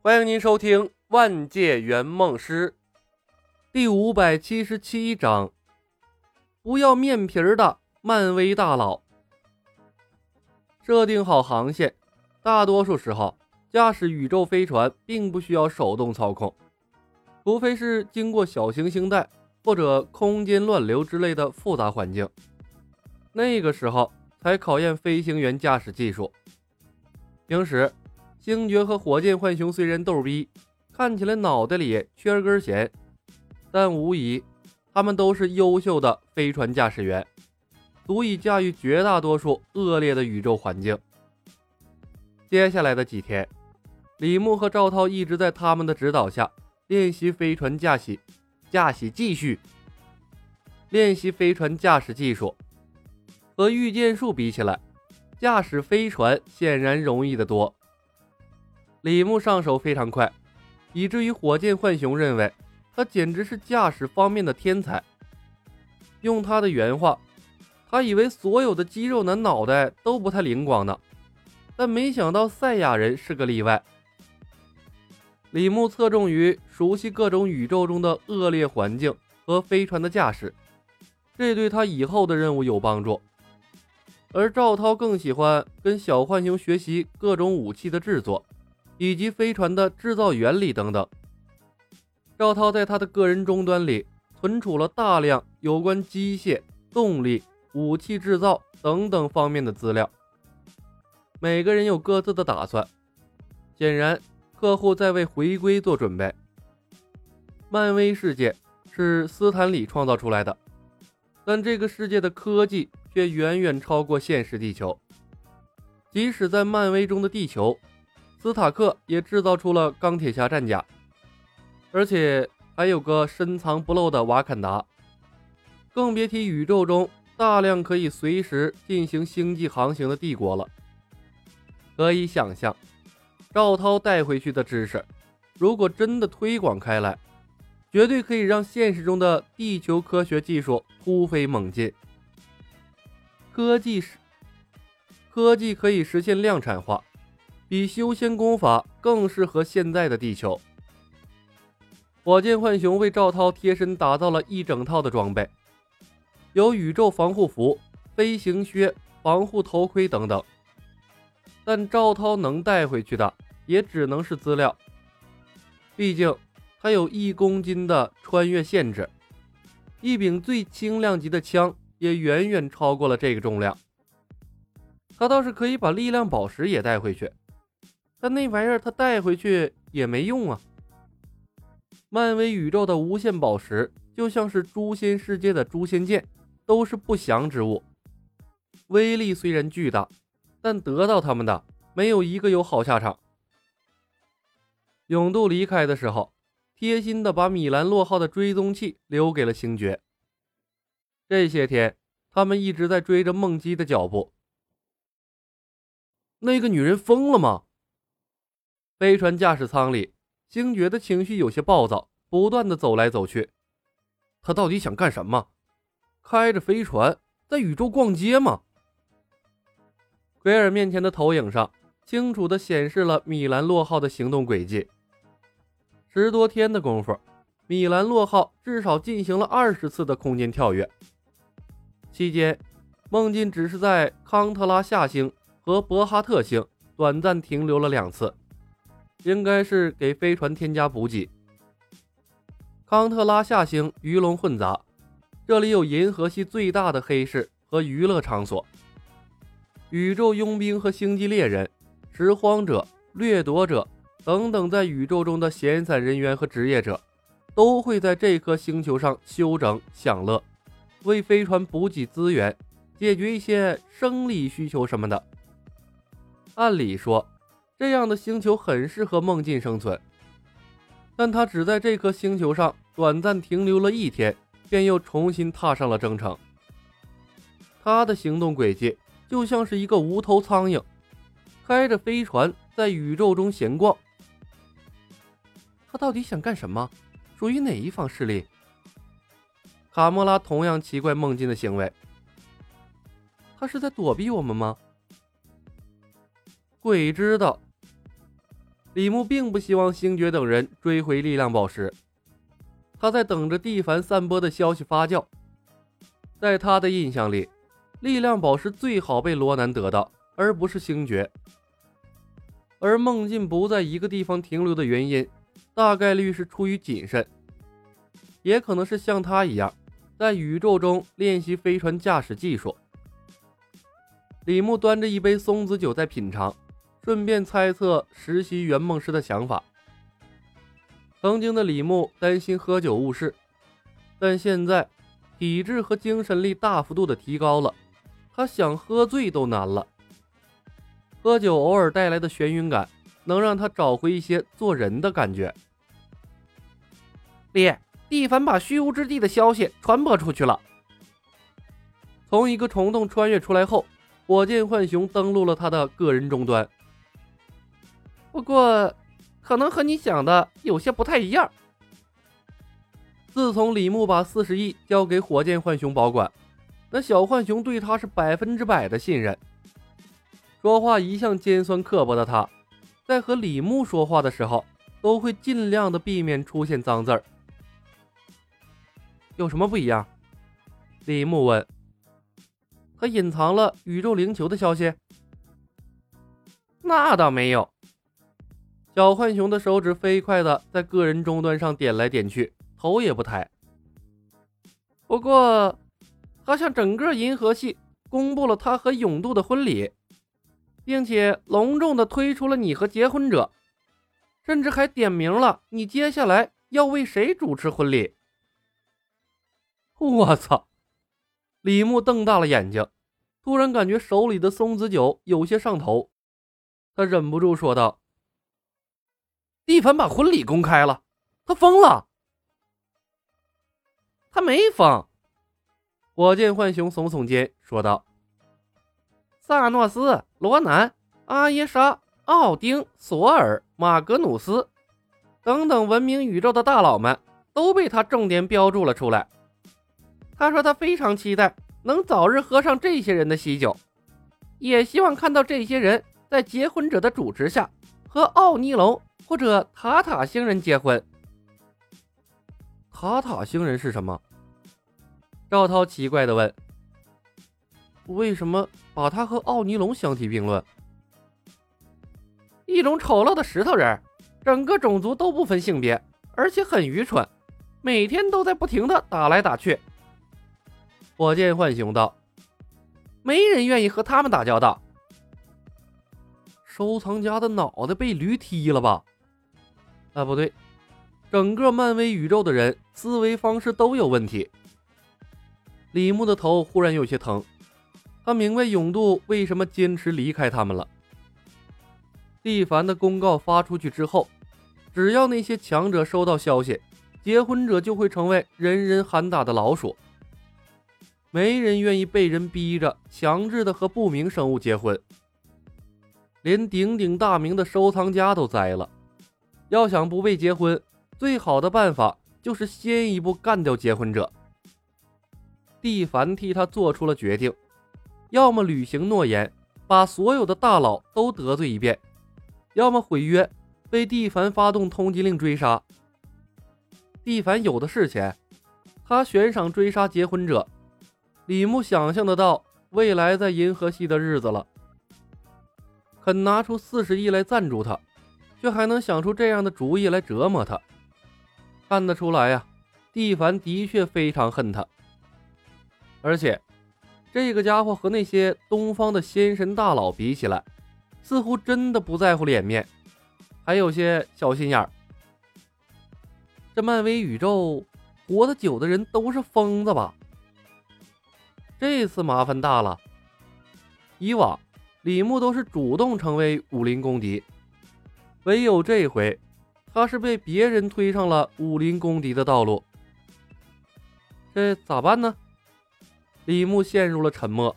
欢迎您收听《万界圆梦师》第五百七十七章。不要面皮儿的漫威大佬。设定好航线，大多数时候驾驶宇宙飞船并不需要手动操控，除非是经过小行星带或者空间乱流之类的复杂环境，那个时候才考验飞行员驾驶技术。平时。星爵和火箭浣熊虽然逗逼，看起来脑袋里缺根弦，但无疑他们都是优秀的飞船驾驶员，足以驾驭绝大多数恶劣的宇宙环境。接下来的几天，李牧和赵涛一直在他们的指导下练习飞船驾驶，驾驶继续练习飞船驾驶技术。和御剑术比起来，驾驶飞船显然容易得多。李牧上手非常快，以至于火箭浣熊认为他简直是驾驶方面的天才。用他的原话，他以为所有的肌肉男脑袋都不太灵光呢，但没想到赛亚人是个例外。李牧侧重于熟悉各种宇宙中的恶劣环境和飞船的驾驶，这对他以后的任务有帮助。而赵涛更喜欢跟小浣熊学习各种武器的制作。以及飞船的制造原理等等。赵涛在他的个人终端里存储了大量有关机械、动力、武器制造等等方面的资料。每个人有各自的打算，显然客户在为回归做准备。漫威世界是斯坦李创造出来的，但这个世界的科技却远远超过现实地球。即使在漫威中的地球。斯塔克也制造出了钢铁侠战甲，而且还有个深藏不露的瓦坎达，更别提宇宙中大量可以随时进行星际航行的帝国了。可以想象，赵涛带回去的知识，如果真的推广开来，绝对可以让现实中的地球科学技术突飞猛进。科技是科技可以实现量产化。比修仙功法更适合现在的地球。火箭浣熊为赵涛贴身打造了一整套的装备，有宇宙防护服、飞行靴、防护头盔等等。但赵涛能带回去的也只能是资料，毕竟他有一公斤的穿越限制，一柄最轻量级的枪也远远超过了这个重量。他倒是可以把力量宝石也带回去。但那玩意儿他带回去也没用啊！漫威宇宙的无限宝石就像是诛仙世界的诛仙剑，都是不祥之物。威力虽然巨大，但得到他们的没有一个有好下场。永渡离开的时候，贴心的把米兰洛号的追踪器留给了星爵。这些天，他们一直在追着梦姬的脚步。那个女人疯了吗？飞船驾驶舱里，星爵的情绪有些暴躁，不断的走来走去。他到底想干什么？开着飞船在宇宙逛街吗？奎尔面前的投影上清楚的显示了米兰洛号的行动轨迹。十多天的功夫，米兰洛号至少进行了二十次的空间跳跃。期间，梦境只是在康特拉夏星和博哈特星短暂停留了两次。应该是给飞船添加补给。康特拉夏星鱼龙混杂，这里有银河系最大的黑市和娱乐场所。宇宙佣兵和星际猎人、拾荒者、掠夺者等等，在宇宙中的闲散人员和职业者，都会在这颗星球上休整享乐，为飞船补给资源，解决一些生理需求什么的。按理说。这样的星球很适合梦境生存，但他只在这颗星球上短暂停留了一天，便又重新踏上了征程。他的行动轨迹就像是一个无头苍蝇，开着飞船在宇宙中闲逛。他到底想干什么？属于哪一方势力？卡莫拉同样奇怪梦境的行为。他是在躲避我们吗？鬼知道。李牧并不希望星爵等人追回力量宝石，他在等着蒂凡散播的消息发酵。在他的印象里，力量宝石最好被罗南得到，而不是星爵。而孟进不在一个地方停留的原因，大概率是出于谨慎，也可能是像他一样，在宇宙中练习飞船驾驶技术。李牧端着一杯松子酒在品尝。顺便猜测实习圆梦师的想法。曾经的李牧担心喝酒误事，但现在体质和精神力大幅度的提高了，他想喝醉都难了。喝酒偶尔带来的眩晕感，能让他找回一些做人的感觉。李蒂凡把虚无之地的消息传播出去了。从一个虫洞穿越出来后，火箭浣熊登录了他的个人终端。不过，可能和你想的有些不太一样。自从李牧把四十亿交给火箭浣熊保管，那小浣熊对他是百分之百的信任。说话一向尖酸刻薄的他，在和李牧说话的时候，都会尽量的避免出现脏字儿。有什么不一样？李牧问。他隐藏了宇宙灵球的消息？那倒没有。小浣熊的手指飞快地在个人终端上点来点去，头也不抬。不过，好像整个银河系公布了他和永度的婚礼，并且隆重地推出了你和结婚者，甚至还点名了你接下来要为谁主持婚礼。我操！李牧瞪大了眼睛，突然感觉手里的松子酒有些上头，他忍不住说道。蒂凡把婚礼公开了，他疯了。他没疯。火箭浣熊耸耸肩说道：“萨诺斯、罗南、阿耶莎、奥丁、索尔、马格努斯等等文明宇宙的大佬们都被他重点标注了出来。他说他非常期待能早日喝上这些人的喜酒，也希望看到这些人在结婚者的主持下和奥尼龙。”或者塔塔星人结婚？塔塔星人是什么？赵涛奇怪的问。为什么把他和奥尼龙相提并论？一种丑陋的石头人，整个种族都不分性别，而且很愚蠢，每天都在不停的打来打去。火箭浣熊道：“没人愿意和他们打交道。”收藏家的脑袋被驴踢了吧？啊，不对，整个漫威宇宙的人思维方式都有问题。李牧的头忽然有些疼，他明白永渡为什么坚持离开他们了。蒂凡的公告发出去之后，只要那些强者收到消息，结婚者就会成为人人喊打的老鼠。没人愿意被人逼着强制的和不明生物结婚，连鼎鼎大名的收藏家都栽了。要想不被结婚，最好的办法就是先一步干掉结婚者。蒂凡替他做出了决定：要么履行诺言，把所有的大佬都得罪一遍；要么毁约，被蒂凡发动通缉令追杀。蒂凡有的是钱，他悬赏追杀结婚者。李牧想象得到未来在银河系的日子了，肯拿出四十亿来赞助他。却还能想出这样的主意来折磨他，看得出来呀，蒂凡的确非常恨他。而且，这个家伙和那些东方的仙神大佬比起来，似乎真的不在乎脸面，还有些小心眼儿。这漫威宇宙活得久的人都是疯子吧？这次麻烦大了。以往，李牧都是主动成为武林公敌。唯有这回，他是被别人推上了武林公敌的道路。这咋办呢？李牧陷入了沉默。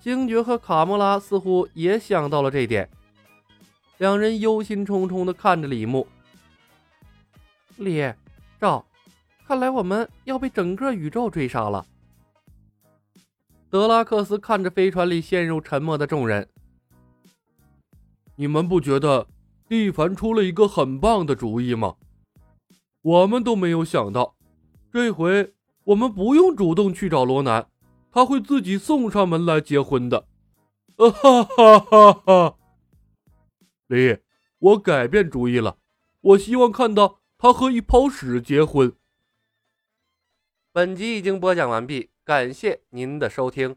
星爵和卡莫拉似乎也想到了这点，两人忧心忡忡地看着李牧。李赵，看来我们要被整个宇宙追杀了。德拉克斯看着飞船里陷入沉默的众人。你们不觉得蒂凡出了一个很棒的主意吗？我们都没有想到，这回我们不用主动去找罗南，他会自己送上门来结婚的。啊哈哈哈哈！李，我改变主意了，我希望看到他和一泡屎结婚。本集已经播讲完毕，感谢您的收听。